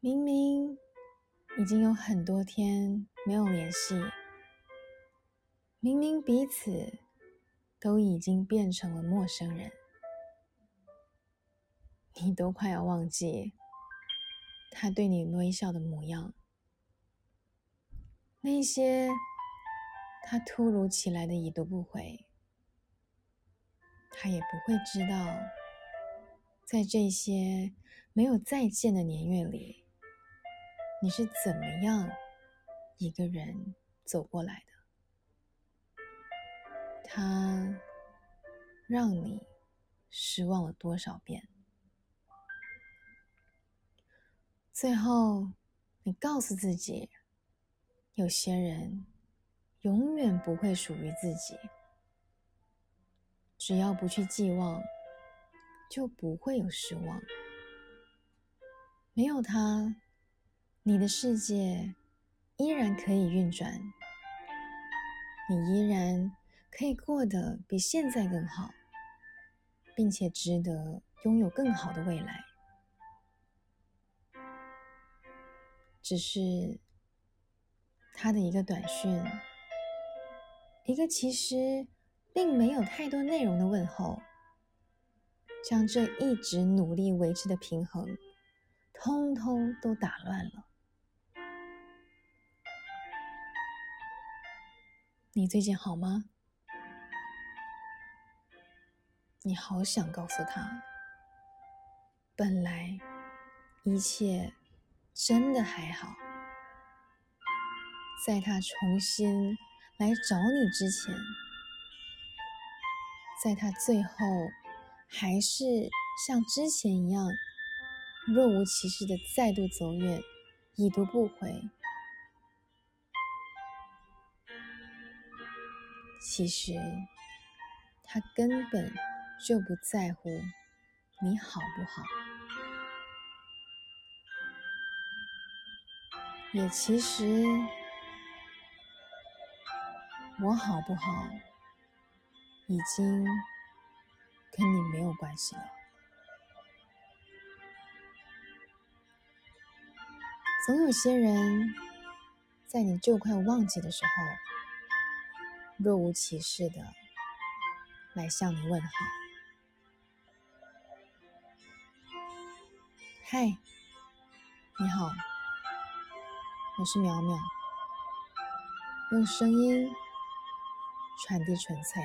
明明已经有很多天没有联系，明明彼此都已经变成了陌生人，你都快要忘记他对你微笑的模样，那些他突如其来的已读不回。他也不会知道，在这些没有再见的年月里，你是怎么样一个人走过来的。他让你失望了多少遍？最后，你告诉自己，有些人永远不会属于自己。只要不去寄望，就不会有失望。没有他，你的世界依然可以运转，你依然可以过得比现在更好，并且值得拥有更好的未来。只是他的一个短讯，一个其实。并没有太多内容的问候，将这一直努力维持的平衡，通通都打乱了。你最近好吗？你好想告诉他，本来一切真的还好，在他重新来找你之前。在他最后还是像之前一样若无其事的再度走远，已读不回。其实他根本就不在乎你好不好，也其实我好不好。已经跟你没有关系了。总有些人在你就快忘记的时候，若无其事的来向你问好。嗨，你好，我是淼淼，用声音传递纯粹。